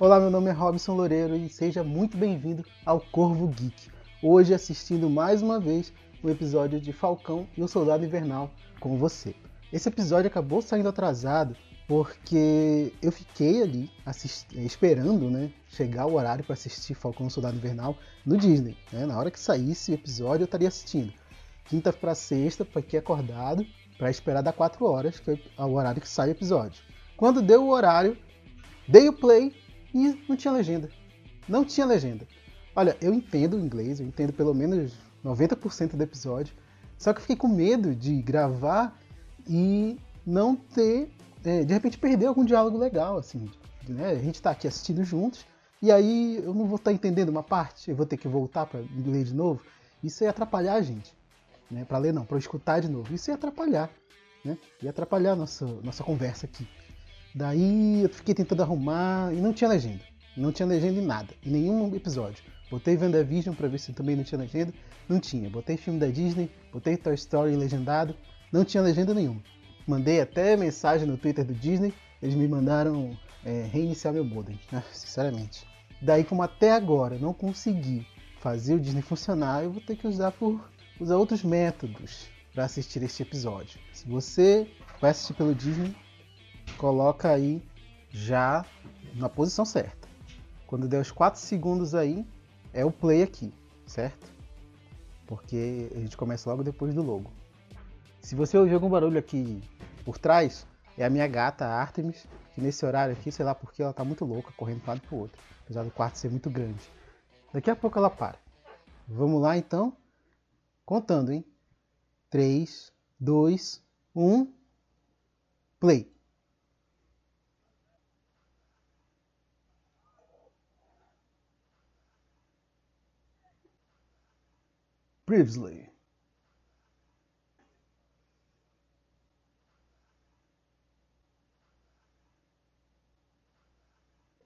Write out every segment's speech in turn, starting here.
Olá, meu nome é Robson Loureiro e seja muito bem-vindo ao Corvo Geek. Hoje assistindo mais uma vez o episódio de Falcão e o Soldado Invernal com você. Esse episódio acabou saindo atrasado porque eu fiquei ali esperando né, chegar o horário para assistir Falcão e o Soldado Invernal no Disney. Né? Na hora que saísse o episódio eu estaria assistindo. Quinta para sexta, fiquei acordado para esperar dar 4 horas, que é o horário que sai o episódio. Quando deu o horário, dei o play e não tinha legenda. Não tinha legenda. Olha, eu entendo o inglês, eu entendo pelo menos 90% do episódio, só que eu fiquei com medo de gravar e não ter, é, de repente perder algum diálogo legal, assim. Né? A gente está aqui assistindo juntos e aí eu não vou estar tá entendendo uma parte, eu vou ter que voltar para ler de novo. Isso ia atrapalhar a gente né? Para ler não, para escutar de novo. Isso ia atrapalhar, né? Ia atrapalhar a nossa, nossa conversa aqui. Daí eu fiquei tentando arrumar e não tinha legenda. Não tinha legenda em nada, em nenhum episódio. Botei WandaVision para ver se também não tinha legenda. Não tinha. Botei filme da Disney, botei Toy Story legendado. Não tinha legenda nenhuma. Mandei até mensagem no Twitter do Disney. Eles me mandaram é, reiniciar meu modem, né? sinceramente. Daí, como até agora não consegui fazer o Disney funcionar, eu vou ter que usar por usa outros métodos para assistir este episódio. Se você vai assistir pelo Disney, coloca aí já na posição certa. Quando der os 4 segundos aí, é o play aqui, certo? Porque a gente começa logo depois do logo. Se você ouvir algum barulho aqui por trás, é a minha gata Artemis, que nesse horário aqui, sei lá porque ela tá muito louca, correndo de um lado pro outro, apesar do quarto ser muito grande. Daqui a pouco ela para. Vamos lá então? Contando, hein? 3, 2, 1, play. Previously.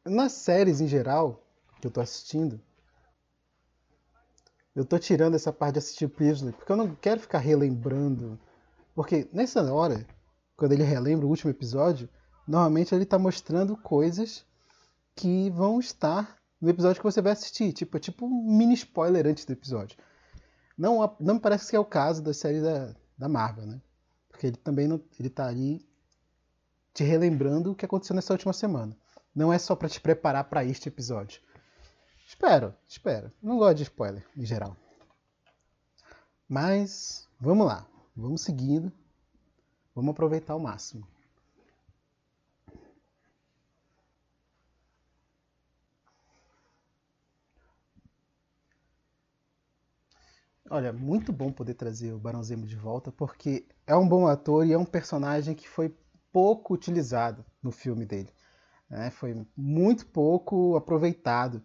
Nas séries em geral que eu tô assistindo, eu tô tirando essa parte de assistir Previously, porque eu não quero ficar relembrando. Porque nessa hora, quando ele relembra o último episódio, normalmente ele tá mostrando coisas que vão estar no episódio que você vai assistir. Tipo, é tipo um mini spoiler antes do episódio. Não, não me parece que é o caso da série da, da Marvel, né? Porque ele também não, ele tá ali te relembrando o que aconteceu nessa última semana. Não é só para te preparar para este episódio. Espero, espero. Não gosto de spoiler, em geral. Mas, vamos lá. Vamos seguindo. Vamos aproveitar ao máximo. Olha, muito bom poder trazer o Barão Zemo de volta, porque é um bom ator e é um personagem que foi pouco utilizado no filme dele. Né? Foi muito pouco aproveitado.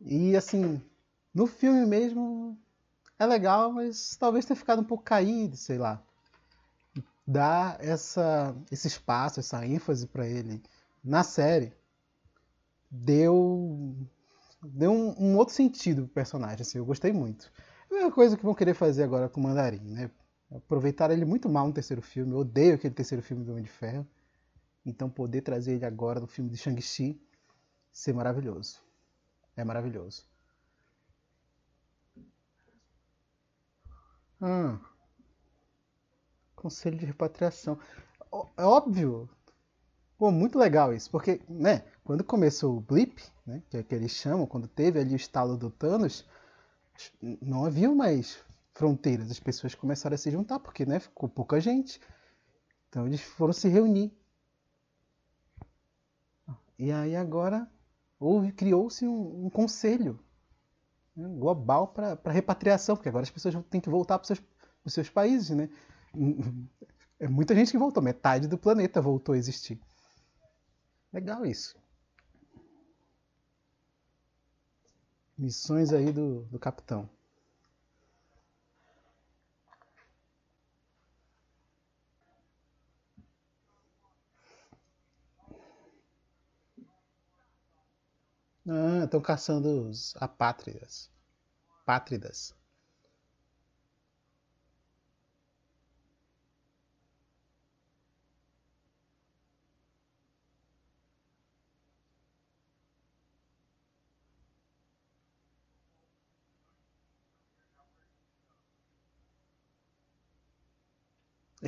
E assim, no filme mesmo é legal, mas talvez tenha ficado um pouco caído, sei lá. Dar essa, esse espaço, essa ênfase para ele na série deu deu um, um, outro sentido pro personagem, assim, eu gostei muito. É a coisa que vão querer fazer agora com o Mandarim, né? Aproveitar ele muito mal no terceiro filme, eu odeio aquele terceiro filme do Homem de Ferro. Então poder trazer ele agora no filme de Shang-Chi ser maravilhoso. É maravilhoso. Hum. Conselho de repatriação. É óbvio. Pô, muito legal isso, porque, né, quando começou o blip, né, que é que eles chamam, quando teve ali o estalo do Thanos, não havia mais fronteiras, as pessoas começaram a se juntar, porque, né, ficou pouca gente. Então eles foram se reunir. E aí agora houve, criou-se um, um, conselho né, global para repatriação, porque agora as pessoas têm que voltar para os seus, seus países, né? É muita gente que voltou, metade do planeta voltou a existir. Legal isso. Missões aí do, do capitão. Ah, estão caçando os apátridas. Pátridas.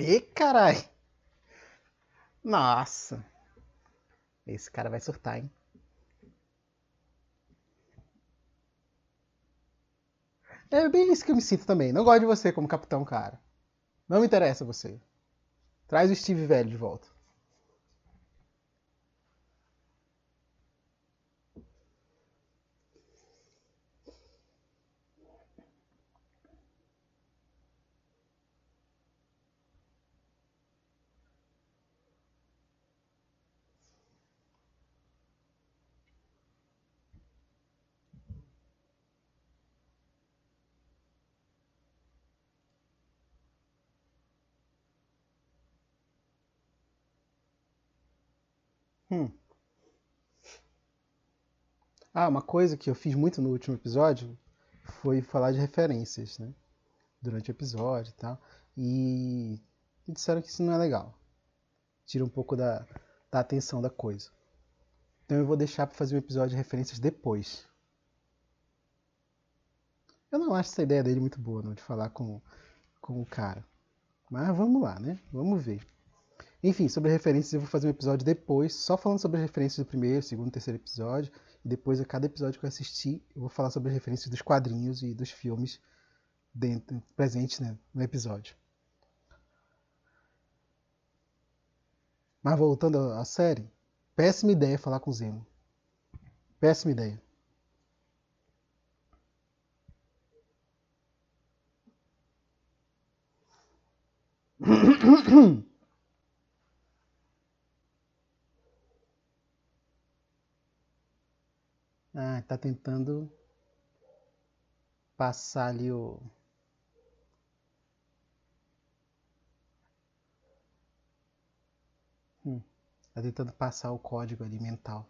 Ê, carai! Nossa! Esse cara vai surtar, hein? É bem isso que eu me sinto também. Não gosto de você como capitão, cara. Não me interessa você. Traz o Steve velho de volta. Hum. Ah, uma coisa que eu fiz muito no último episódio foi falar de referências, né? Durante o episódio e tal. E disseram que isso não é legal. Tira um pouco da, da atenção da coisa. Então eu vou deixar para fazer um episódio de referências depois. Eu não acho essa ideia dele muito boa, não, de falar com, com o cara. Mas vamos lá, né? Vamos ver. Enfim, sobre referências eu vou fazer um episódio depois, só falando sobre as referências do primeiro, segundo, terceiro episódio. E depois, a cada episódio que eu assistir, eu vou falar sobre as referências dos quadrinhos e dos filmes dentro, presentes né, no episódio. Mas voltando à série, péssima ideia falar com o Zemo. Péssima ideia. Ah, tá tentando passar ali o. Hum, tá tentando passar o código ali mental.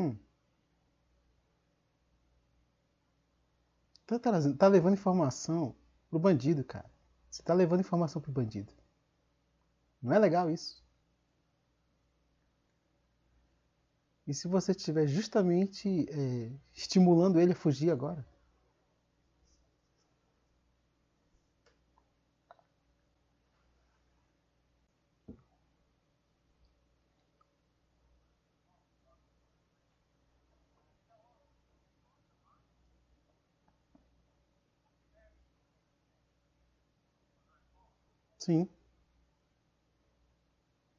Hum. Tá, trazendo- tá levando informação pro bandido, cara. Você tá levando informação pro bandido. Não é legal isso? E se você estiver justamente é, estimulando ele a fugir agora? Sim.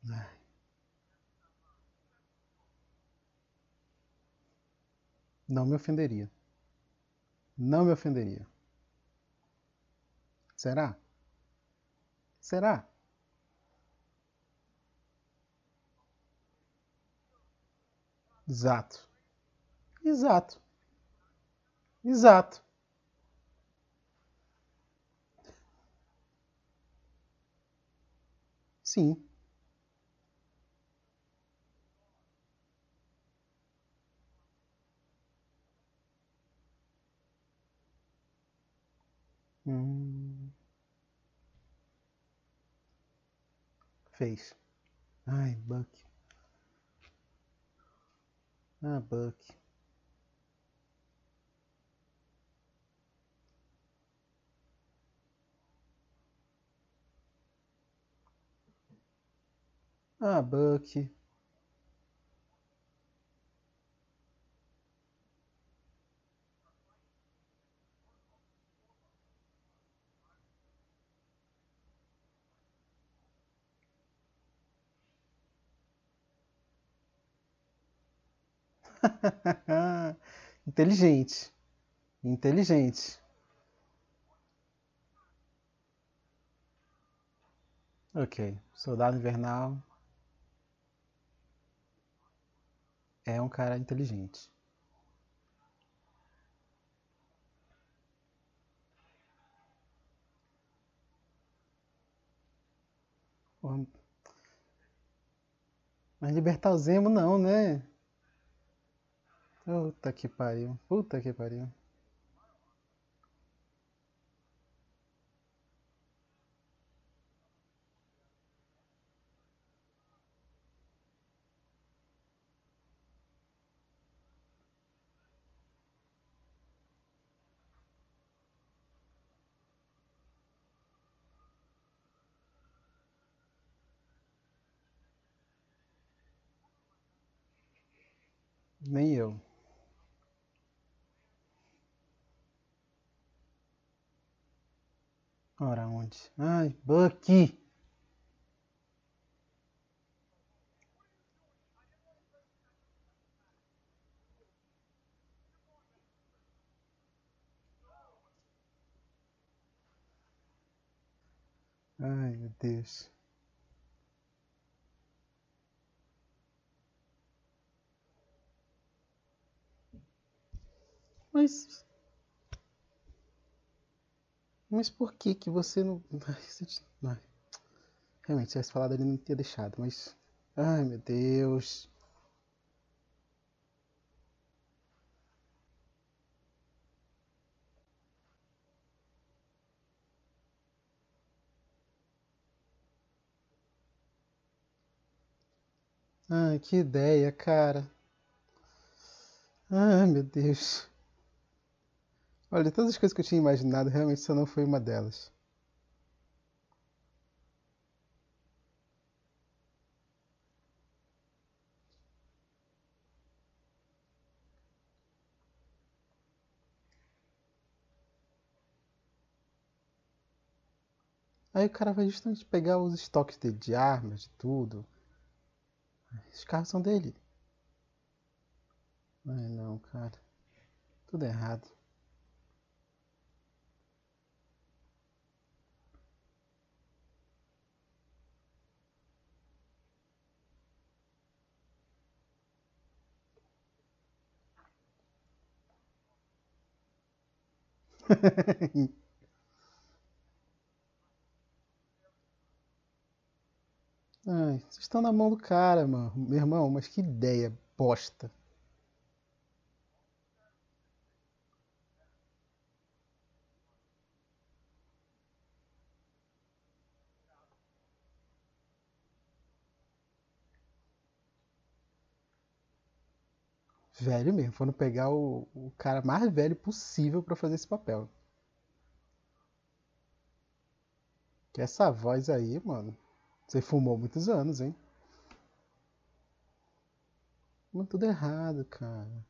Ai, Não me ofenderia. Não me ofenderia. Será? Será? Exato. Exato. Exato. Sim. Hum, fez. Ai, Buck. Ah, Buck. Ah, Buck. Inteligente. Inteligente. Ok. Soldado Invernal é um cara inteligente. Mas libertar o Zemo não, né? Puta que pariu. Puta que pariu. Nem eu. Ora, onde? Ai, Bucky! Ai, meu Deus. Mas. Mas por que que você não. Realmente, se tivesse falado ele não teria deixado, mas. Ai, meu Deus. Ai, que ideia, cara. Ai, meu Deus. Olha, todas as coisas que eu tinha imaginado, realmente isso não foi uma delas. Aí o cara vai justamente pegar os estoques dele de armas, de tudo. Esses carros são dele. Ai não, cara. Tudo errado. Ai, vocês estão na mão do cara, mano. Meu irmão, mas que ideia bosta. Velho mesmo, foram pegar o, o cara mais velho possível pra fazer esse papel. Que essa voz aí, mano. Você fumou muitos anos, hein? Mas tudo errado, cara.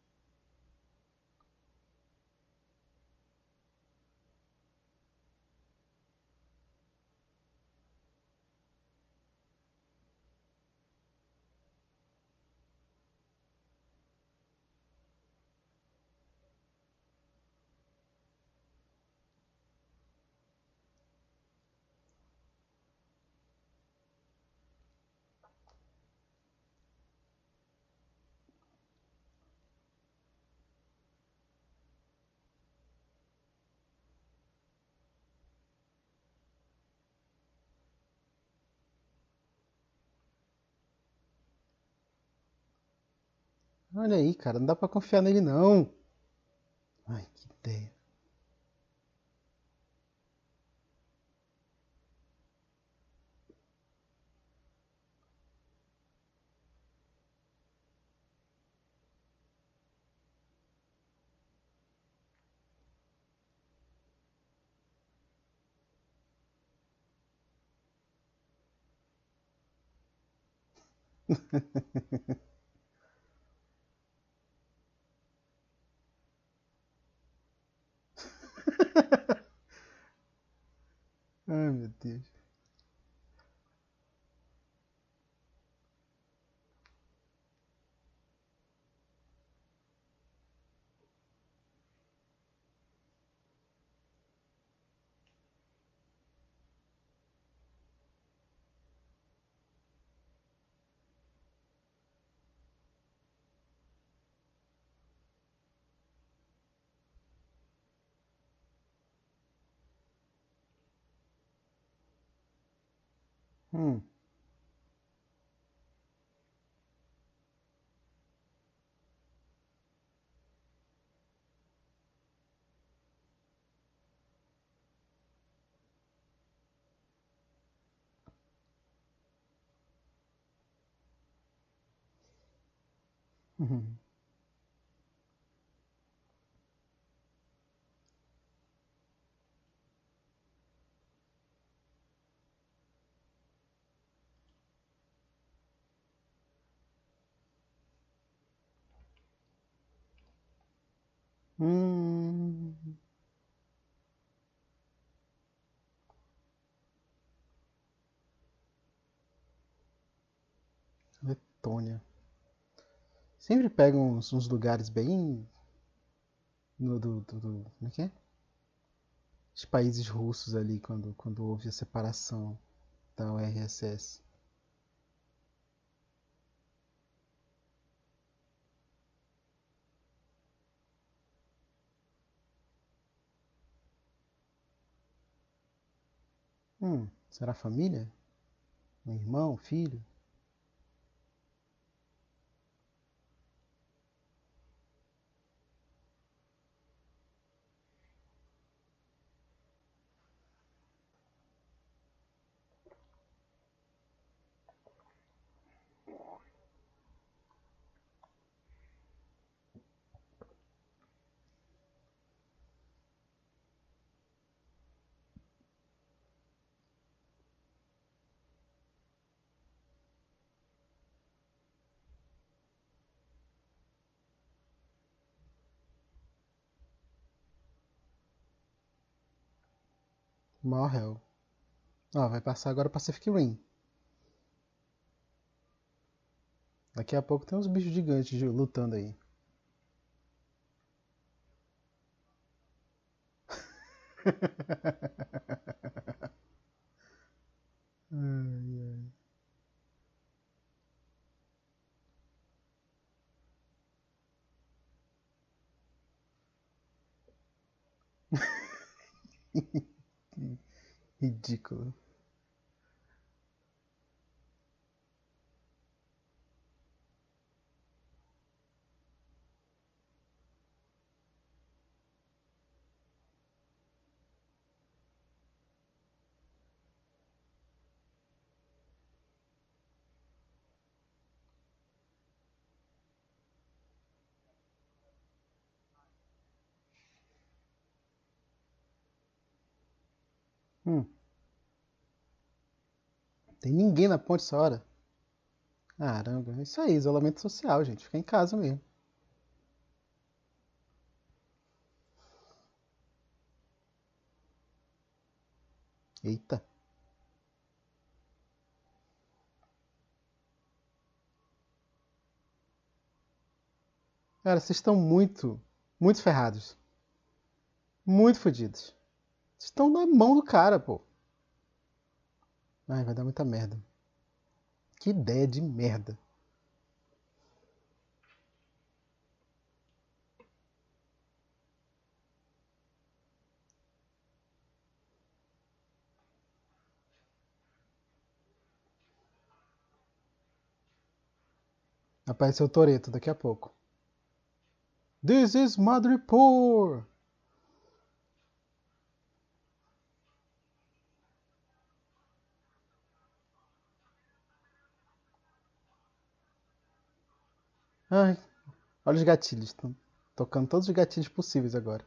Olha aí, cara, não dá pra confiar nele não. Ai, que ideia. Ai, meu Deus. Hmm. Mm-hmm. Hum. Letônia. Sempre pegam uns, uns lugares bem. No, do, do, do, como é que é? Os países russos ali, quando, quando houve a separação da URSS. Hum, será família? Um irmão, filho? Morreu. Ó, vai passar agora Pacific Rim. Daqui a pouco tem uns bichos gigantes lutando aí. ai, ai. Ridículo. Hum. Tem ninguém na ponte essa hora. Caramba, é isso aí, isolamento social, gente. Fica em casa mesmo. Eita. Cara, vocês estão muito, muito ferrados. Muito fodidos. Estão na mão do cara, pô. Ai, vai dar muita merda. Que ideia de merda. Apareceu o Toreto daqui a pouco. This is Madripoor! Ai, olha os gatilhos. Estão tocando todos os gatilhos possíveis agora.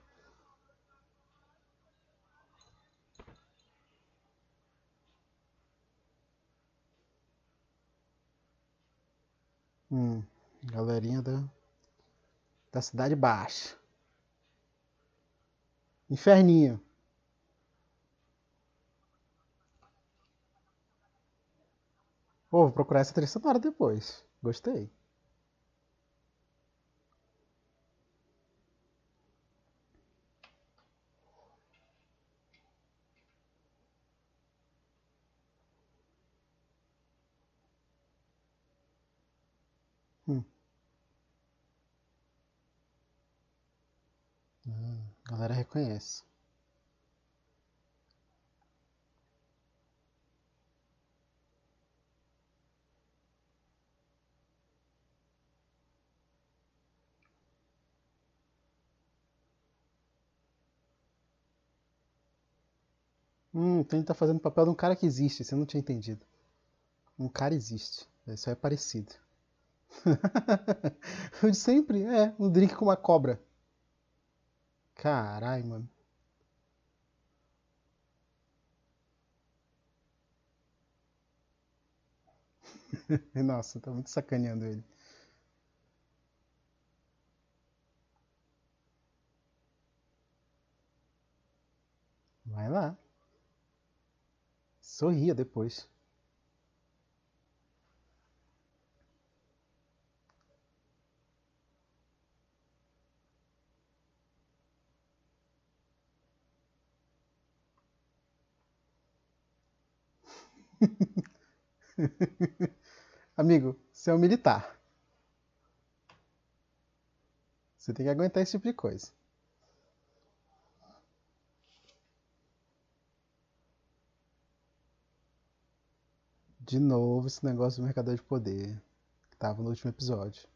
Hum, galerinha da, da Cidade Baixa. Inferninho. Vou procurar essa trilha sonora depois. Gostei. Hum. Hum, reconhece. Hum, então ele tá fazendo o papel de um cara que existe, você não tinha entendido. Um cara existe. Isso é parecido. o de sempre? É, um drink com uma cobra. Caralho, mano. Nossa, tá muito sacaneando ele. Vai lá. Sorria depois. Amigo, você é um militar. Você tem que aguentar esse tipo de coisa. De novo esse negócio do mercador de poder que tava no último episódio.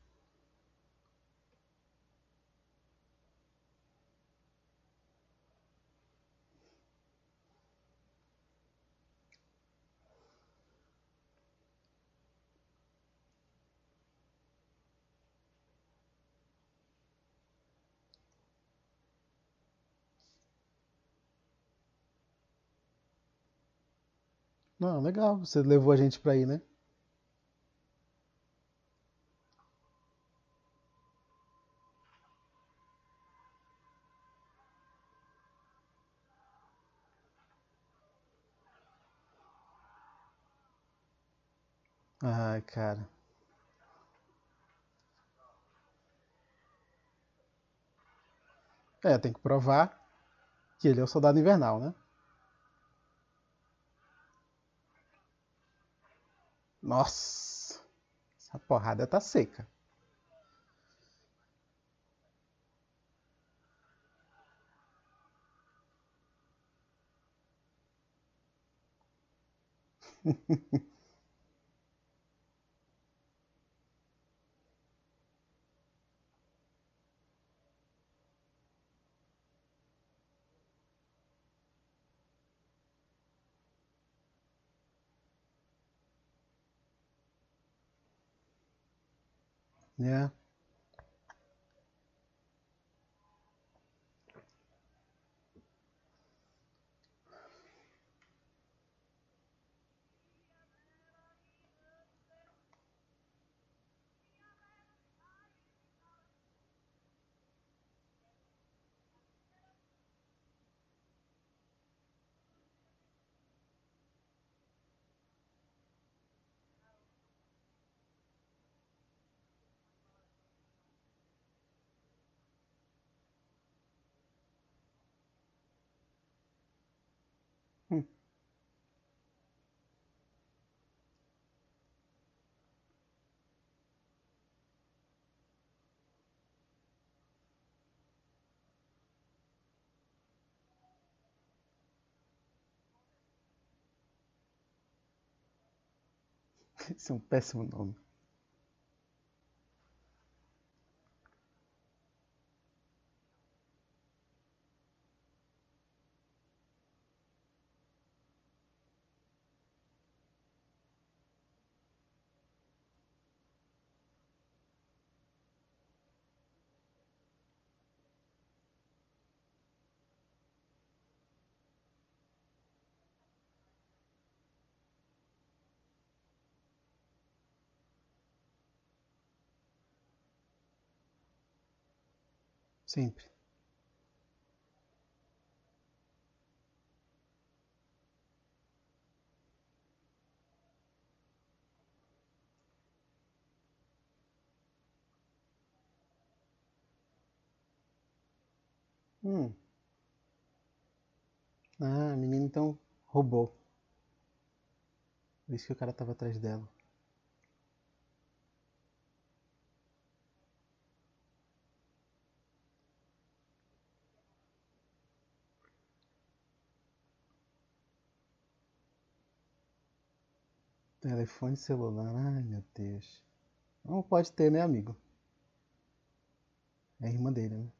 Não, legal, você levou a gente pra ir, né? Ai, cara. É, tem que provar que ele é o soldado invernal, né? Nossa, essa porrada tá seca. É. Esse é um péssimo nome. Sempre. Hum. Ah, a menina então roubou. Por isso que o cara tava atrás dela. Telefone celular, ai meu Deus. Não pode ter, né, amigo? É a irmã dele, né?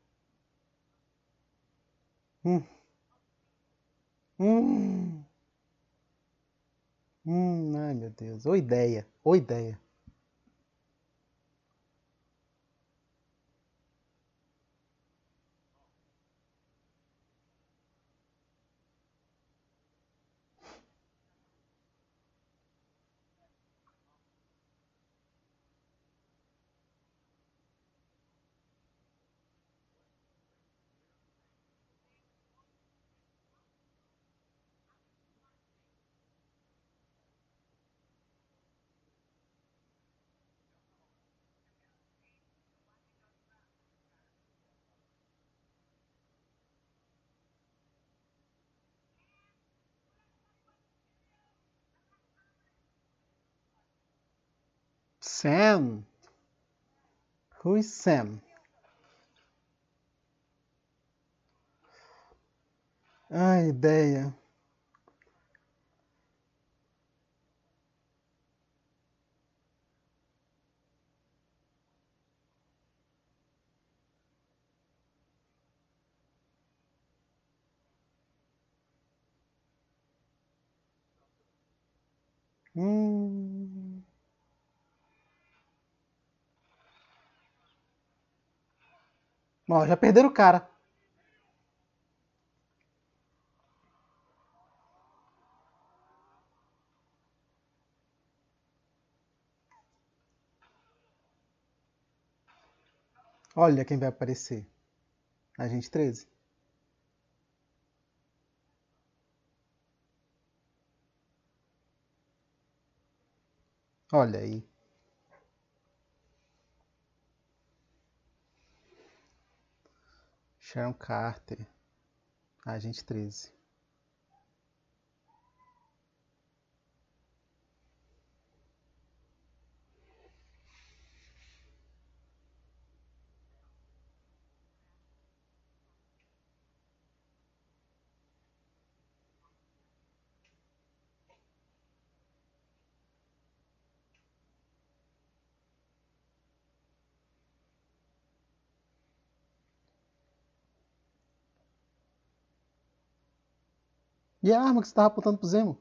Hum. Hum. Hum, ai meu Deus. Ô ideia, ô ideia. Sam. Who is Sam? Ai, ideia. Hum. Ó, já perderam o cara. Olha quem vai aparecer. Agente 13. Olha aí. Sharon Carter. Agente 13. E a arma que você estava apontando pro Zemo?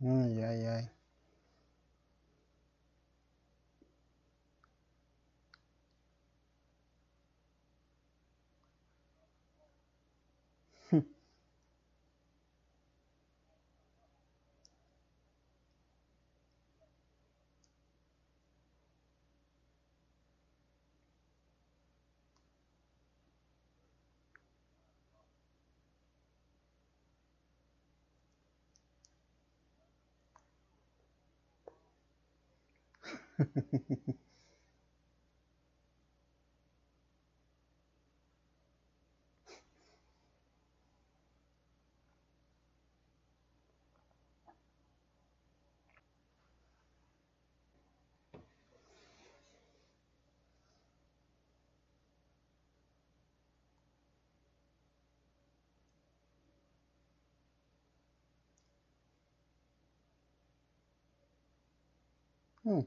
Ai, ai, ai. Hum.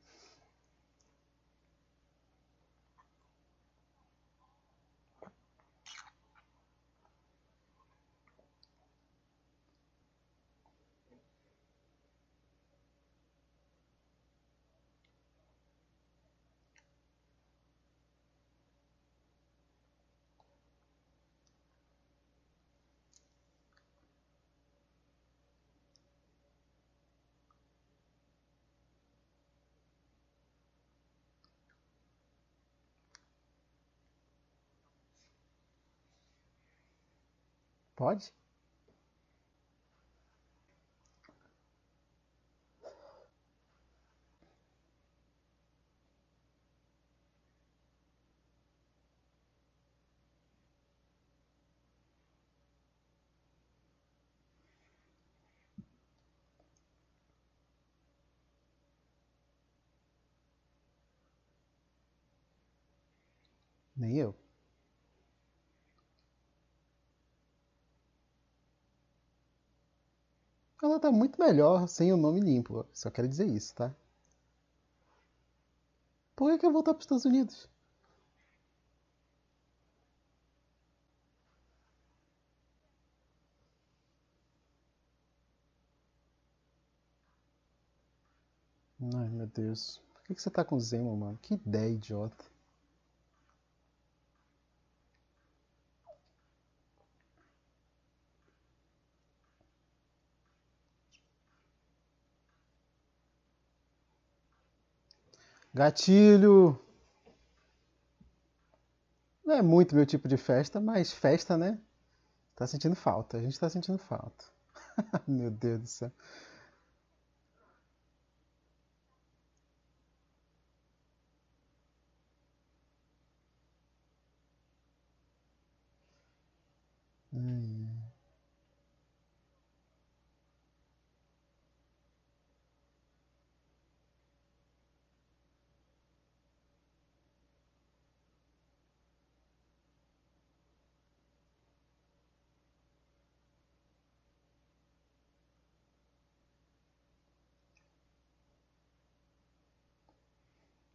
Pode? Nem eu. Ela tá muito melhor sem o nome limpo. Só quero dizer isso, tá? Por que, eu voltar para os Estados Unidos? Ai, meu Deus. Por que, você tá com Zemo, mano? Que ideia idiota. Gatilho! é muito meu tipo de festa, mas festa, né? Tá sentindo falta. A gente tá sentindo falta. meu Deus do céu.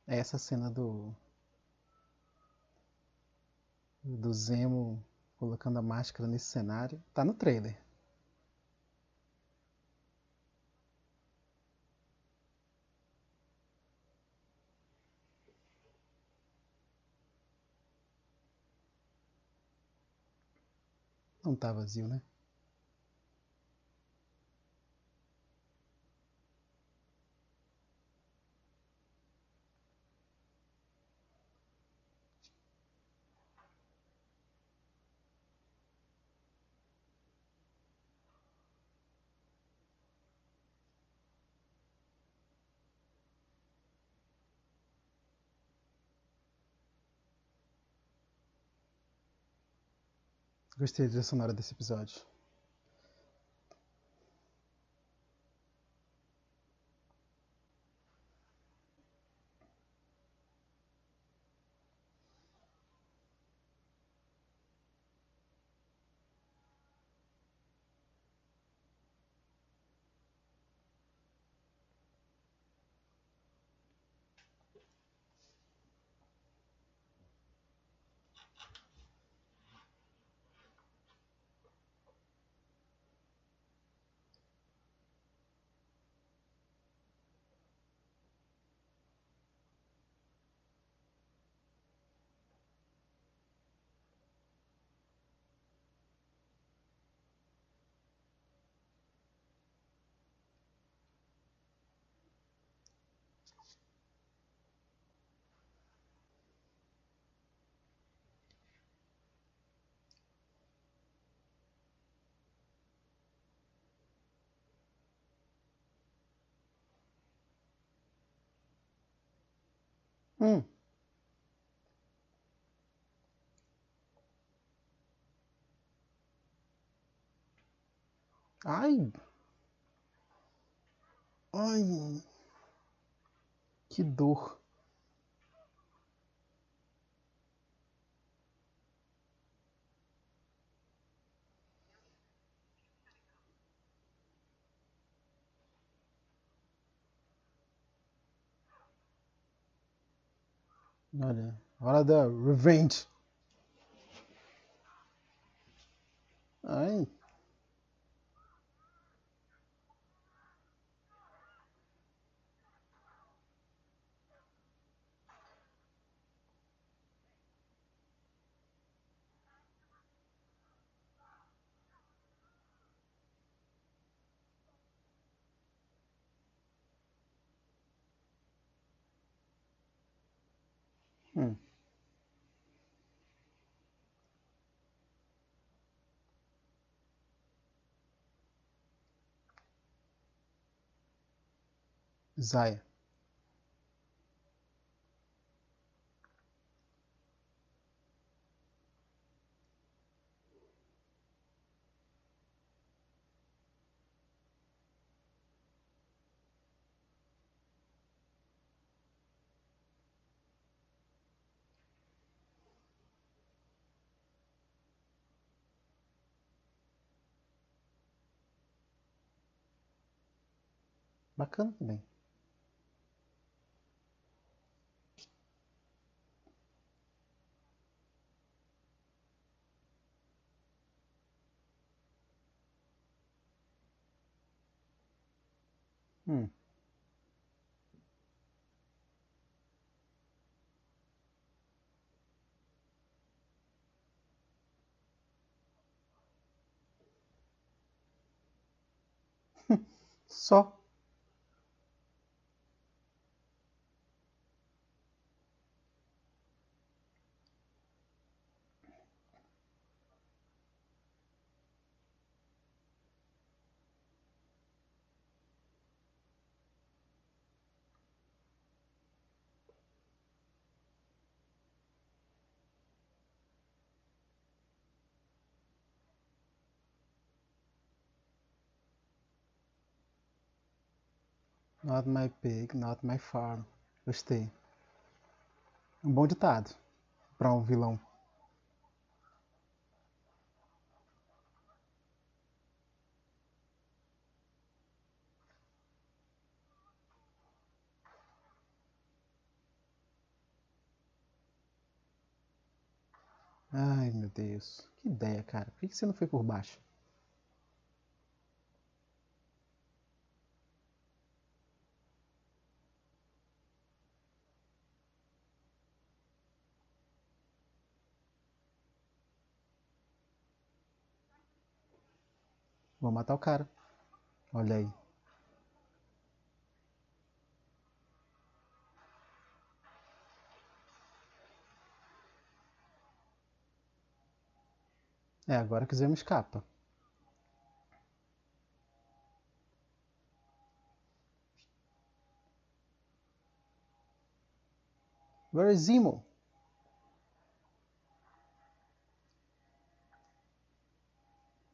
Essa cena do do Zemo colocando a máscara nesse cenário tá no trailer. Não tá vazio, né? Gostei da trilha sonora desse episódio. Hum. Ai. Ai. Que dor. Olha, hora da revenge. Ai. Hum. Zaya. Bacana também. Hum. Só. Not my pig, not my farm. Gostei. Um bom ditado para um vilão. Ai, meu Deus. Que ideia, cara. Por que você não foi por baixo? Vou matar o cara. Olha aí. É, agora que o Zemo escapa. Where is Zemo?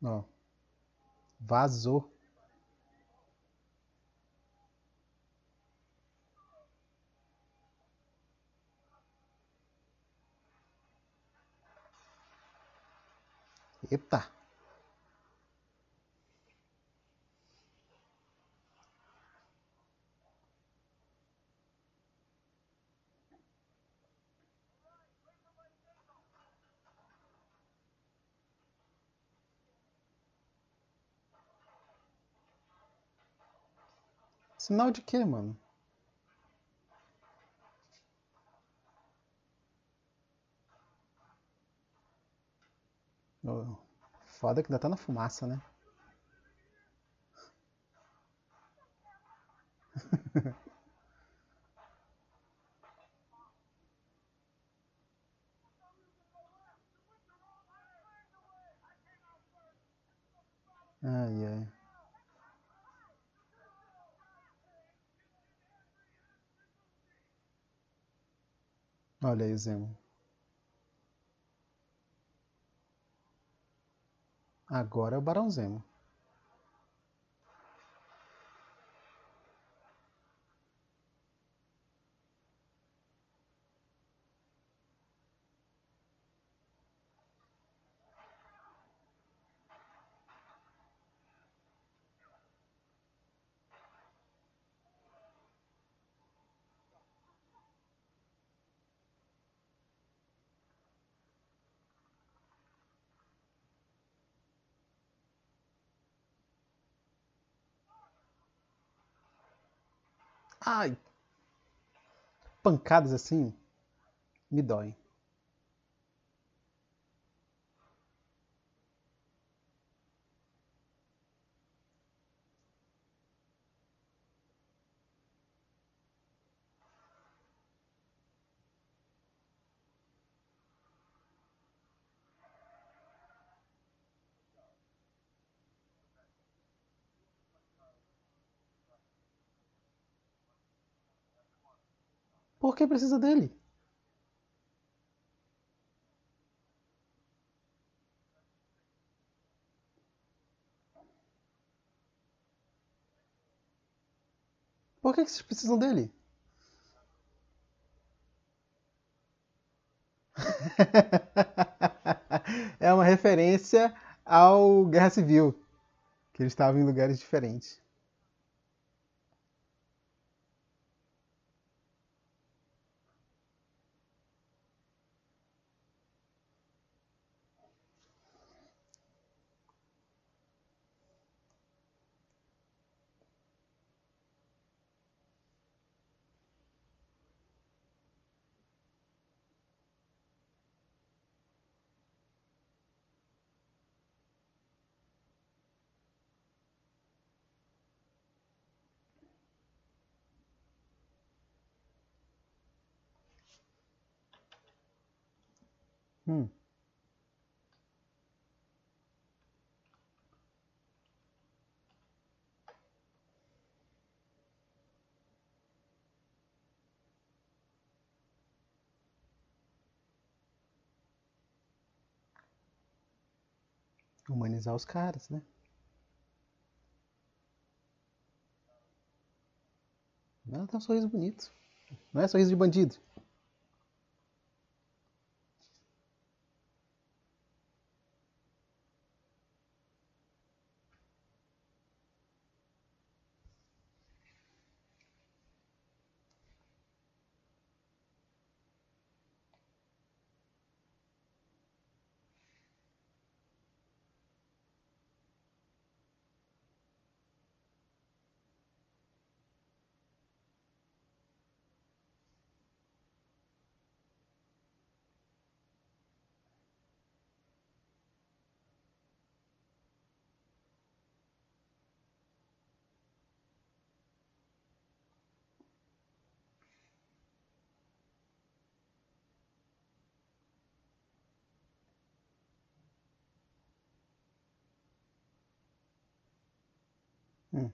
Ó. Vazou. Eita! Sinal de quê, mano? Foda que ainda tá na fumaça, né? ai, ai. Olha aí, Zemo. Agora é o Barão Zemo. Ai! Pancadas assim me doem. Por que precisa dele? Por que, que vocês precisam dele? é uma referência ao Guerra Civil, que eles estavam em lugares diferentes. Hum. Humanizar os caras, né? Ela tem um sorriso bonito. Não é sorriso de bandido. Hum.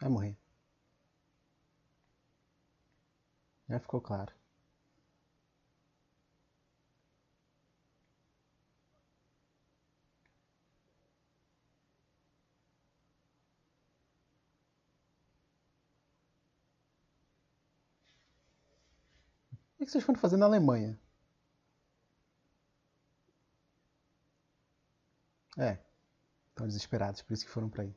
Vai morrer. Já ficou claro. O que vocês foram fazer na Alemanha? É, estão desesperados, por isso que foram para aí.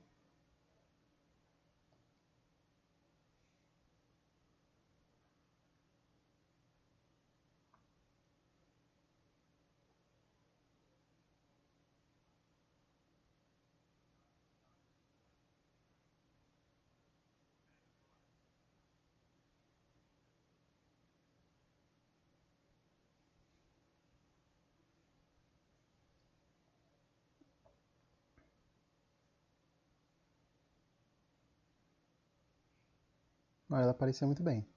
Ela parecia muito bem.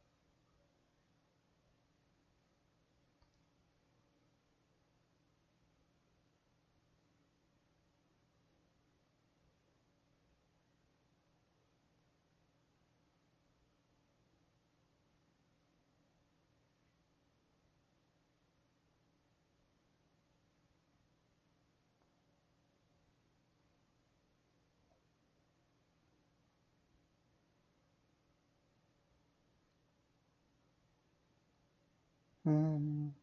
Hum.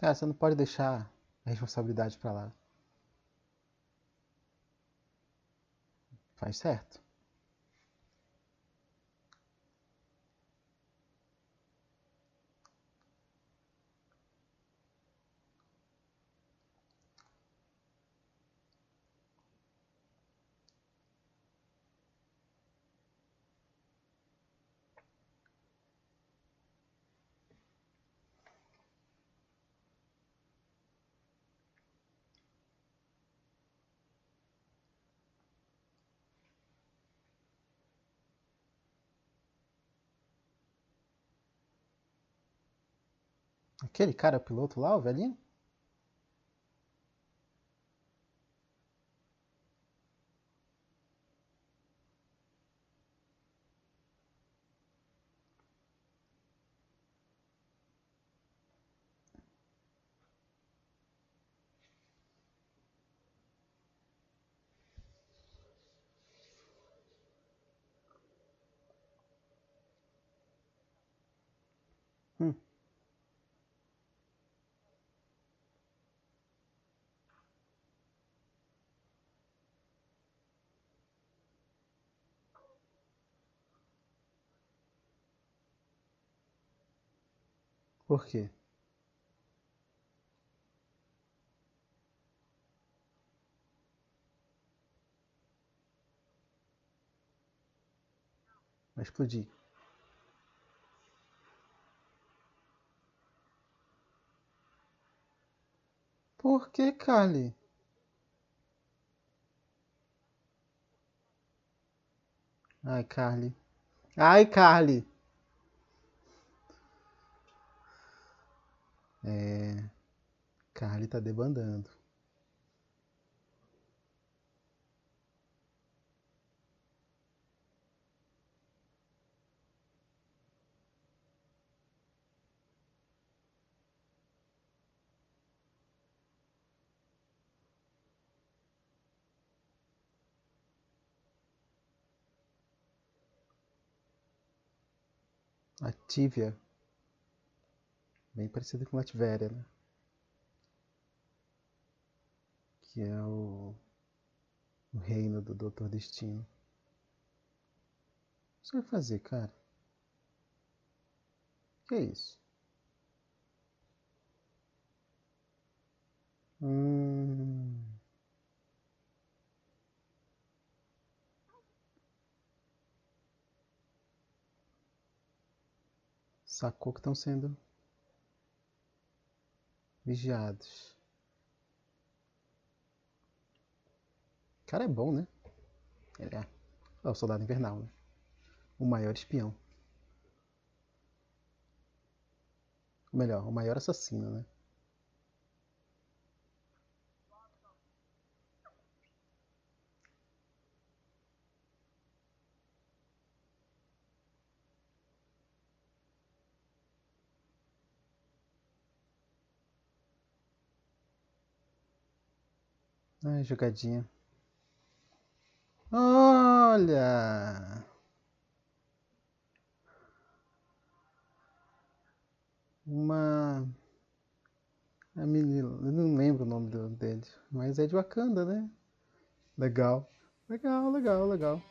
É, você não pode deixar a responsabilidade pra lá. Faz certo. Aquele cara piloto lá, o velhinho? Por quê? Vai explodir. Por que, Carly? Ai, Carly. Ai, Carly. É, Carly tá debandando. Ativia Bem parecido com Latveria, né? Que é o, o reino do Doutor Destino. O que você vai fazer, cara? Que é isso? Hum. Sacou que estão sendo vigiados. O cara é bom, né? Ele é. É o soldado invernal, né? O maior espião. Ou melhor, o maior assassino, né? Ai, jogadinha. Olha! Uma. A menina, eu não lembro o nome dele, mas é de Wakanda, né? Legal. Legal, legal, legal.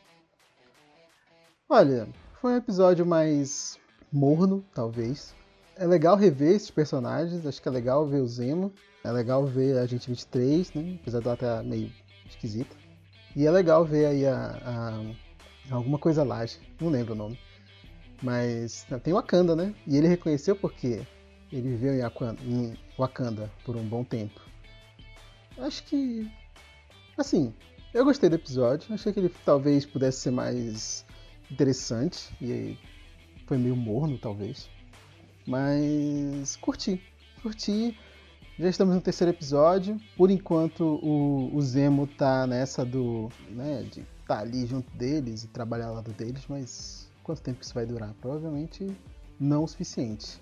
Olha, foi um episódio mais morno, talvez. É legal rever esses personagens, acho que é legal ver o Zemo. É legal ver a gente 23, né? Apesar dela estar meio esquisita. E é legal ver aí a, a, alguma coisa lá, não lembro o nome. Mas tem Wakanda, né? E ele reconheceu porque ele viveu em Wakanda, em Wakanda por um bom tempo. Acho que. Assim, eu gostei do episódio. Achei que ele talvez pudesse ser mais interessante. E aí foi meio morno, talvez. Mas curti. Curti. Já estamos no terceiro episódio. Por enquanto o, o Zemo tá nessa do. né, de estar tá ali junto deles e trabalhar ao lado deles, mas quanto tempo isso vai durar? Provavelmente não o suficiente.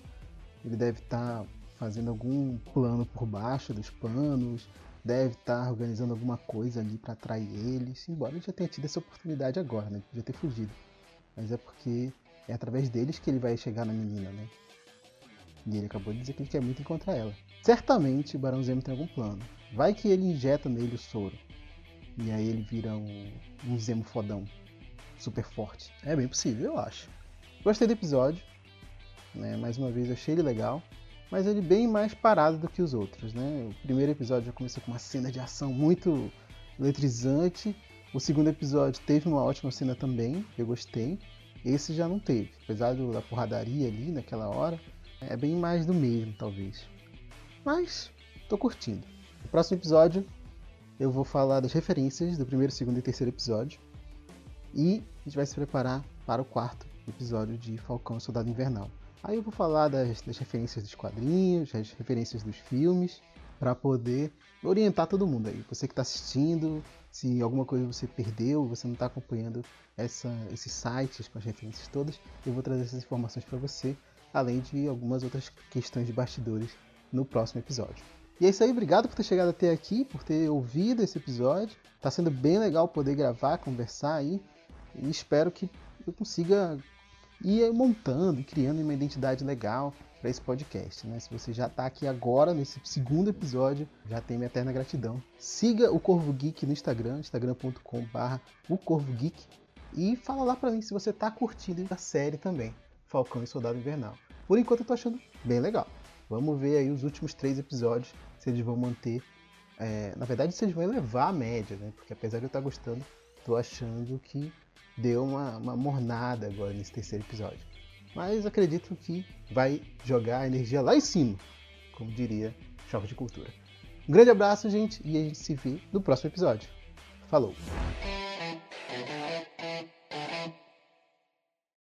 Ele deve estar tá fazendo algum plano por baixo dos panos, deve estar tá organizando alguma coisa ali para atrair eles, embora ele já tenha tido essa oportunidade agora, né? Podia ter fugido. Mas é porque é através deles que ele vai chegar na menina, né? E ele acabou de dizer que ele quer muito encontrar ela. Certamente o Barão Zemo tem algum plano. Vai que ele injeta nele o soro. E aí ele vira um, um Zemo fodão. Super forte. É bem possível, eu acho. Gostei do episódio. Né? Mais uma vez, achei ele legal. Mas ele bem mais parado do que os outros. Né? O primeiro episódio já começou com uma cena de ação muito eletrizante. O segundo episódio teve uma ótima cena também. Eu gostei. Esse já não teve. Apesar da porradaria ali naquela hora. É bem mais do mesmo, talvez. Mas tô curtindo. No próximo episódio eu vou falar das referências do primeiro, segundo e terceiro episódio. E a gente vai se preparar para o quarto episódio de Falcão e Soldado Invernal. Aí eu vou falar das, das referências dos quadrinhos, das referências dos filmes, para poder orientar todo mundo aí. Você que está assistindo, se alguma coisa você perdeu, você não está acompanhando esses sites com as referências todas, eu vou trazer essas informações para você, além de algumas outras questões de bastidores no próximo episódio. E é isso aí, obrigado por ter chegado até aqui, por ter ouvido esse episódio. Tá sendo bem legal poder gravar, conversar aí. E espero que eu consiga ir montando e criando uma identidade legal para esse podcast. Né? Se você já está aqui agora, nesse segundo episódio, já tem minha eterna gratidão. Siga o Corvo Geek no Instagram, instagram.com.br o Corvo Geek. E fala lá para mim se você está curtindo a série também, Falcão e Soldado Invernal. Por enquanto eu tô achando bem legal. Vamos ver aí os últimos três episódios, se eles vão manter. É, na verdade, se eles vão elevar a média, né? Porque apesar de eu estar gostando, tô achando que deu uma, uma mornada agora nesse terceiro episódio. Mas acredito que vai jogar a energia lá em cima, como diria Choque de Cultura. Um grande abraço, gente, e a gente se vê no próximo episódio. Falou!